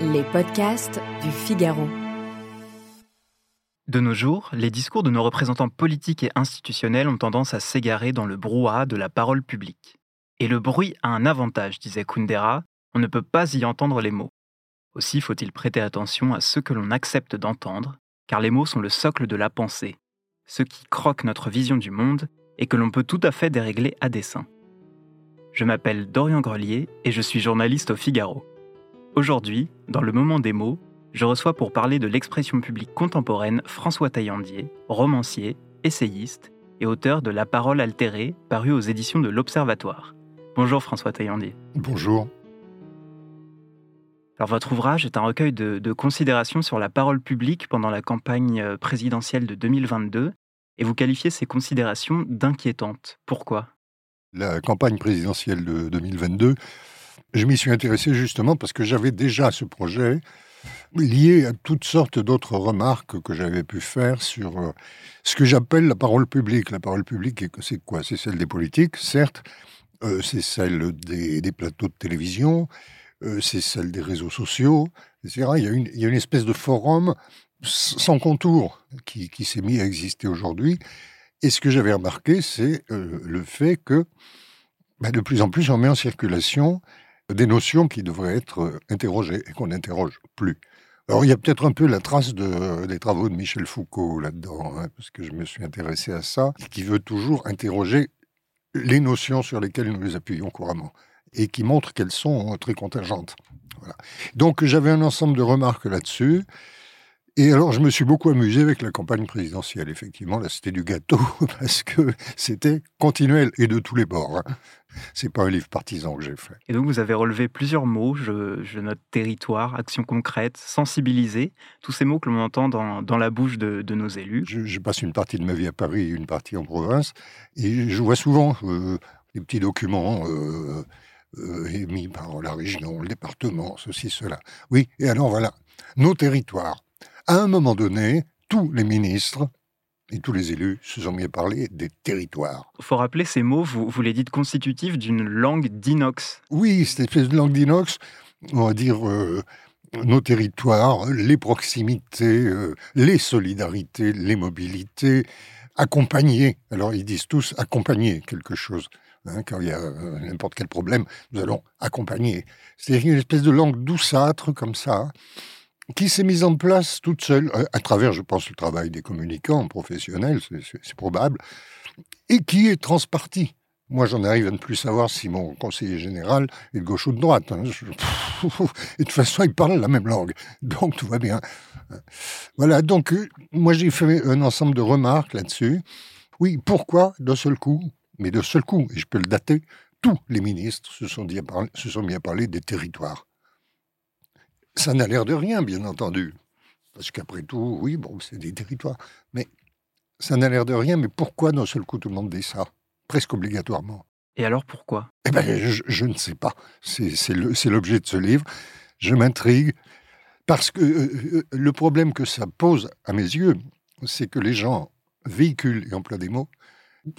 Les podcasts du Figaro. De nos jours, les discours de nos représentants politiques et institutionnels ont tendance à s'égarer dans le brouhaha de la parole publique. Et le bruit a un avantage, disait Kundera, on ne peut pas y entendre les mots. Aussi faut-il prêter attention à ceux que l'on accepte d'entendre, car les mots sont le socle de la pensée, ceux qui croquent notre vision du monde et que l'on peut tout à fait dérégler à dessein. Je m'appelle Dorian Grelier et je suis journaliste au Figaro. Aujourd'hui, dans le moment des mots, je reçois pour parler de l'expression publique contemporaine François Taillandier, romancier, essayiste et auteur de La parole altérée, paru aux éditions de l'Observatoire. Bonjour François Taillandier. Bonjour. Alors votre ouvrage est un recueil de, de, considérations sur la parole publique pendant la campagne euh, présidentielle de 2022, et vous qualifiez ces considérations d'inquiétantes. Pourquoi? La campagne présidentielle de 2022 je m'y suis intéressé justement parce que j'avais déjà ce projet lié à toutes sortes d'autres remarques que j'avais pu faire sur euh, ce que j'appelle la parole publique. La parole publique, c'est quoi? C'est celle des politiques, certes, euh, c'est celle des, plateaux de télévision, euh, c'est celle des réseaux sociaux, etc. Il y, a une, espèce de forum sans contour qui, qui s'est mis à exister aujourd'hui. Et ce que j'avais remarqué, c'est le fait que bah, de plus en plus, on met en circulation des notions qui devraient être euh, interrogées et qu'on n'interroge plus. Alors il y a peut-être un peu la trace de, des travaux de Michel Foucault là-dedans, hein, parce que je me suis intéressé à ça, qui veut toujours interroger les notions sur lesquelles nous nous appuyons couramment et qui montre qu'elles sont très contingentes. Donc j'avais un ensemble de remarques là-dessus. Et alors, je me suis beaucoup amusé avec la campagne présidentielle. Effectivement, là, c'était du gâteau parce que c'était continuel et de tous les bords. Hein. C'est pas un livre partisan que j'ai fait. Et donc, vous avez relevé plusieurs mots. Je, note territoire, action concrète, sensibiliser. Tous ces mots que l'on entend dans, dans, la bouche de, de nos élus. Je, passe une partie de ma vie à Paris, une partie en province. Et je vois souvent euh, des petits documents. Euh, euh, émis par la région, le département, ceci, cela. Oui, et alors voilà, nos territoires à un moment donné, tous les ministres et tous les élus se sont mis à parler des territoires. Il faut rappeler ces mots, vous, vous les dites constitutifs d'une langue d'inox. Oui, cette espèce de langue d'inox, on va dire euh, nos territoires, les proximités, euh, les solidarités, les mobilités, accompagner. Alors ils disent tous accompagner quelque chose. Hein, quand il y a euh, n'importe quel problème, nous allons accompagner. C'est une espèce de langue douceâtre comme ça qui s'est mise en place toute seule, euh, à travers, je pense, le travail des communicants professionnels, c'est probable, et qui est transpartie. Moi, j'en arrive à ne plus savoir si mon conseiller général est de gauche ou de droite. Hein. Et de toute façon, il parle la même langue. Donc, tout va bien. Voilà, donc, euh, moi, j'ai fait un ensemble de remarques là-dessus. Oui, pourquoi d'un seul coup, mais d'un seul coup, et je peux le dater, tous les ministres se sont, se sont mis à parler des territoires. Ça n'a l'air de rien, bien entendu. Parce qu'après tout, oui, bon, c'est des territoires. Mais ça n'a l'air de rien, mais pourquoi d'un seul coup tout le monde dit ça? Presque obligatoirement. Et alors pourquoi? Eh bien, je, ne sais pas. C'est l'objet de ce livre. Je m'intrigue. Parce que euh, euh, le problème que ça pose à mes yeux, c'est que les gens véhiculent et emploient des mots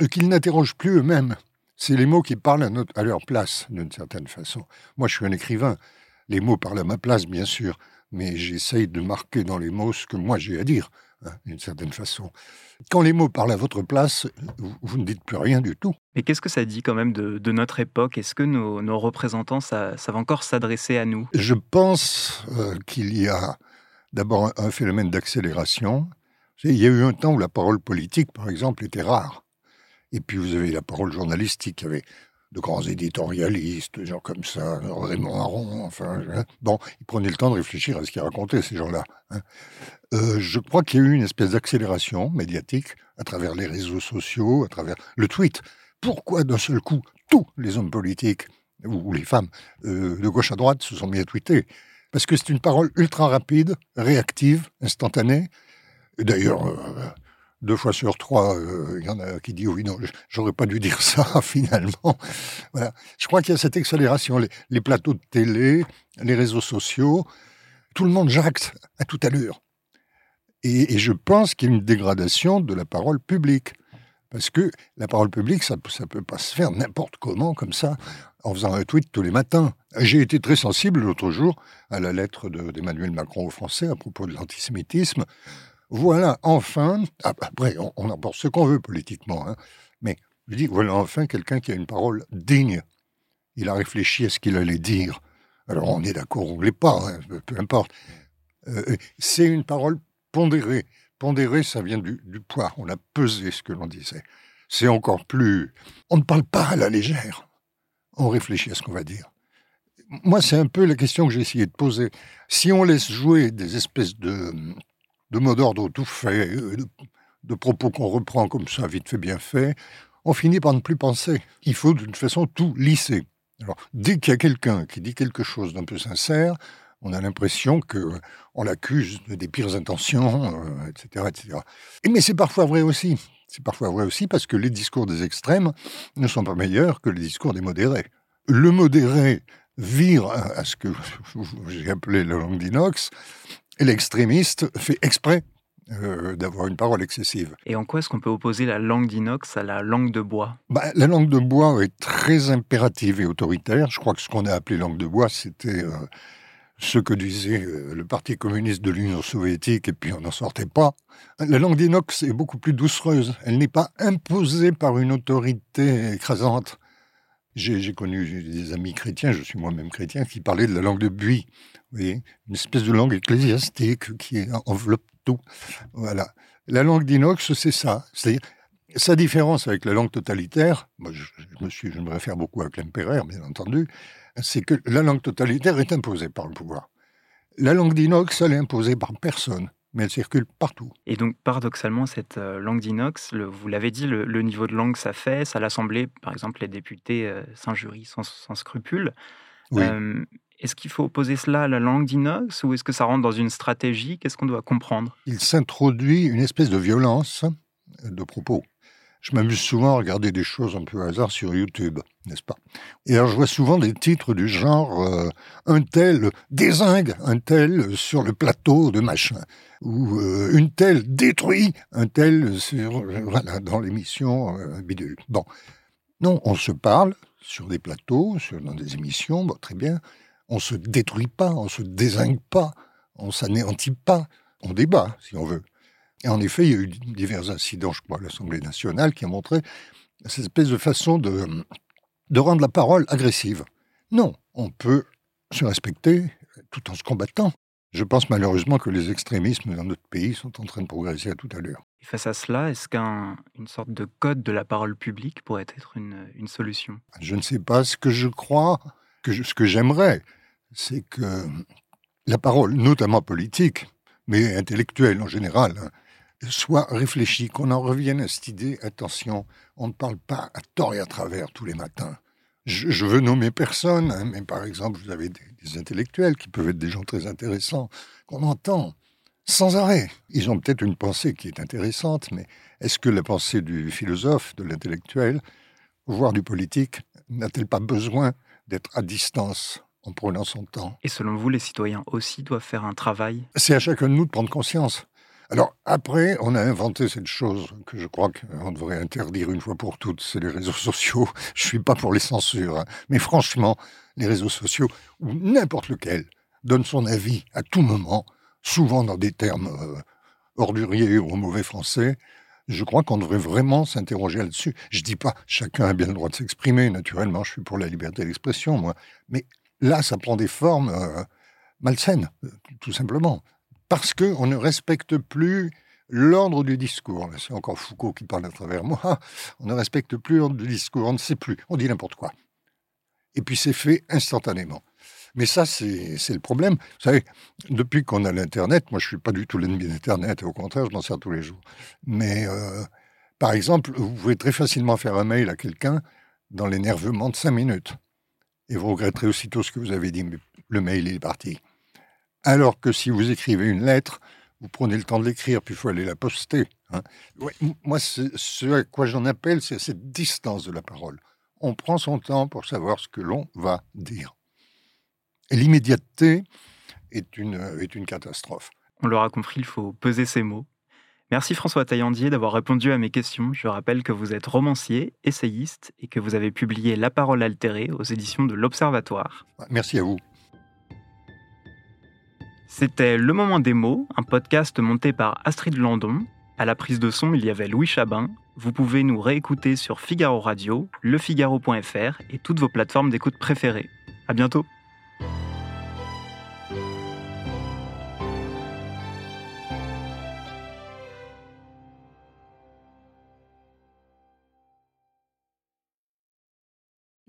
qu'ils n'interrogent plus eux-mêmes. C'est les mots qui parlent à, à leur place, d'une certaine façon. Moi, je suis un écrivain. Les mots parlent à ma place, bien sûr, mais j'essaye de marquer dans les mots ce que moi j'ai à dire, hein, d'une certaine façon. Quand les mots parlent à votre place, vous, ne dites plus rien du tout. Mais qu'est-ce que ça dit quand même de, notre époque? Est-ce que nos, représentants savent encore s'adresser à nous? Je pense euh, qu'il y a d'abord un, phénomène d'accélération. Il y a eu un temps où la parole politique, par exemple, était rare. Et puis vous avez la parole journalistique, il y avait de grands éditorialistes, gens comme ça, Raymond Aron, enfin, bon, ils prenaient le temps de réfléchir à ce qu'ils racontaient, ces gens-là. Hein. Euh, je crois qu'il y a eu une espèce d'accélération médiatique à travers les réseaux sociaux, à travers le tweet. Pourquoi d'un seul coup, tous les hommes politiques, ou, les femmes, euh, de gauche à droite, se sont mis à tweeter? Parce que c'est une parole ultra rapide, réactive, instantanée. D'ailleurs, euh, deux fois sur trois, euh, il y en a qui disent oui, non, j'aurais pas dû dire ça finalement. Voilà. Je crois qu'il y a cette accélération, les, plateaux de télé, les réseaux sociaux, tout le monde jacte à toute allure. Et je pense qu'il y a une dégradation de la parole publique. Parce que la parole publique, ça ne peut pas se faire n'importe comment, comme ça. en faisant un tweet tous les matins. J'ai été très sensible l'autre jour à la lettre d'Emmanuel Macron aux Français à propos de l'antisémitisme. Voilà, enfin, après, on, on en pense ce qu'on veut politiquement, hein, mais je dis, voilà enfin quelqu'un qui a une parole digne. Il a réfléchi à ce qu'il allait dire. Alors on est d'accord, on ne l'est pas, hein, peu importe. Euh, c'est une parole pondérée. Pondérée, ça vient du poids. On a pesé ce que l'on disait. C'est encore plus... On ne parle pas à la légère. On réfléchit à ce qu'on va dire. Moi, c'est un peu la question que j'ai essayé de poser. Si on laisse jouer des espèces de, de mots d'ordre tout fait, euh, de propos qu'on reprend comme ça, vite fait, bien fait, on finit par ne plus penser. Il faut d'une façon tout lisser. Alors, dès qu'il y a quelqu'un qui dit quelque chose d'un peu sincère, on a l'impression que on l'accuse des pires intentions, etc., euh, etc. Et mais c'est parfois vrai aussi. C'est parfois vrai aussi parce que les discours des extrêmes ne sont pas meilleurs que les discours des modérés. Le modéré vire à ce que j'ai appelé la langue d'inox, l'extrémiste fait exprès euh, d'avoir une parole excessive. Et en quoi est-ce qu'on peut opposer la langue d'inox à la langue de bois? Bah, La langue de bois est très impérative et autoritaire. Je crois que ce qu'on a appelé langue de bois, c'était euh, ce que disait euh, le Parti communiste de l'Union soviétique, et puis on n'en sortait pas. La langue d'inox est beaucoup plus doucereuse. Elle n'est pas imposée par une autorité écrasante. J'ai connu des amis chrétiens, je suis moi-même chrétien, qui parlaient de la langue de buis. Une espèce de langue ecclésiastique qui enveloppe tout. Voilà. La langue d'inox, c'est ça. C'est-à-dire, sa différence avec la langue totalitaire, moi je, me suis, je me réfère beaucoup à Klemperer, bien entendu, c'est que la langue totalitaire est imposée par le pouvoir. La langue d'inox, elle est imposée par personne mais elle circule partout. Et donc, paradoxalement, cette euh, langue d'inox, vous l'avez dit, le, niveau de langue, ça fait. À l'Assemblée, par exemple, les députés euh, s'injurient sans, sans, scrupule. Euh, est-ce qu'il faut opposer cela à la langue d'inox ou est-ce que ça rentre dans une stratégie? Qu'est-ce qu'on doit comprendre? Il s'introduit une espèce de violence de propos. Je m'amuse souvent à regarder des choses un peu au hasard sur YouTube, n'est-ce pas? Et alors je vois souvent des titres du genre Un tel désingue un tel sur le plateau de machin ou euh, une telle détruit un tel sur, voilà, dans l'émission euh, Bidule. Bon, non, on se parle sur des plateaux, sur, dans des émissions, très bien. On se détruit pas, on se désingue pas, on s'anéantit pas, on débat si on veut. Et en effet, il y a eu divers incidents, je crois, à l'Assemblée nationale qui ont montré cette espèce de façon de, de rendre la parole agressive. Non, on peut se respecter tout en se combattant. Je pense malheureusement que les extrémismes dans notre pays sont en train de progresser à toute allure. Et face à cela, est-ce qu'une sorte de code de la parole publique pourrait être une, solution? Je ne sais pas. Ce que je crois, que ce que j'aimerais, c'est que la parole, notamment politique, mais intellectuelle en général, hein, soit réfléchie, qu'on en revienne à cette idée, attention, on ne parle pas à tort et à travers tous les matins je, veux nommer personne, hein, mais par exemple, vous avez des, intellectuels qui peuvent être des gens très intéressants, qu'on entend sans arrêt. Ils ont peut-être une pensée qui est intéressante, mais est-ce que la pensée du philosophe, de l'intellectuel, voire du politique, n'a-t-elle pas besoin d'être à distance en prenant son temps? Et selon vous, les citoyens aussi doivent faire un travail? C'est à chacun de nous de prendre conscience. Alors après, on a inventé cette chose que je crois qu'on devrait interdire une fois pour toutes, c'est les réseaux sociaux. Je suis pas pour les censures, hein. mais franchement, les réseaux sociaux, ou n'importe lequel, donne son avis à tout moment, souvent dans des termes euh, orduriers ou mauvais français. Je crois qu'on devrait vraiment s'interroger là-dessus. Je dis pas chacun a bien le droit de s'exprimer, naturellement, je suis pour la liberté d'expression, moi. Mais là, ça prend des formes euh, malsaines, tout simplement parce qu'on ne respecte plus l'ordre du discours. C'est encore Foucault qui parle à travers moi. On ne respecte plus l'ordre du discours, on ne sait plus, on dit n'importe quoi. Et puis c'est fait instantanément. Mais ça, c'est le problème. Vous savez, depuis qu'on a l'Internet, moi je ne suis pas du tout l'ennemi d'Internet, au contraire, je m'en sers tous les jours. Mais euh, par exemple, vous pouvez très facilement faire un mail à quelqu'un dans l'énervement de cinq minutes. Et vous regretterez aussitôt ce que vous avez dit, mais le mail est parti. Alors que si vous écrivez une lettre, vous prenez le temps de l'écrire, puis il faut aller la poster. Hein. moi, ce à quoi j'en appelle, c'est cette distance de la parole. On prend son temps pour savoir ce que l'on va dire. Et l'immédiateté est une, est une catastrophe. On l'aura compris, il faut peser ses mots. Merci François Taillandier d'avoir répondu à mes questions. Je rappelle que vous êtes romancier, essayiste et que vous avez publié La parole altérée aux éditions de l'Observatoire. Merci à vous. C'était Le Moment des mots, un podcast monté par Astrid Landon. À la prise de son, il y avait Louis Chabin. Vous pouvez nous réécouter sur Figaro Radio, lefigaro.fr et toutes vos plateformes d'écoute préférées. À bientôt!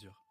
mesure.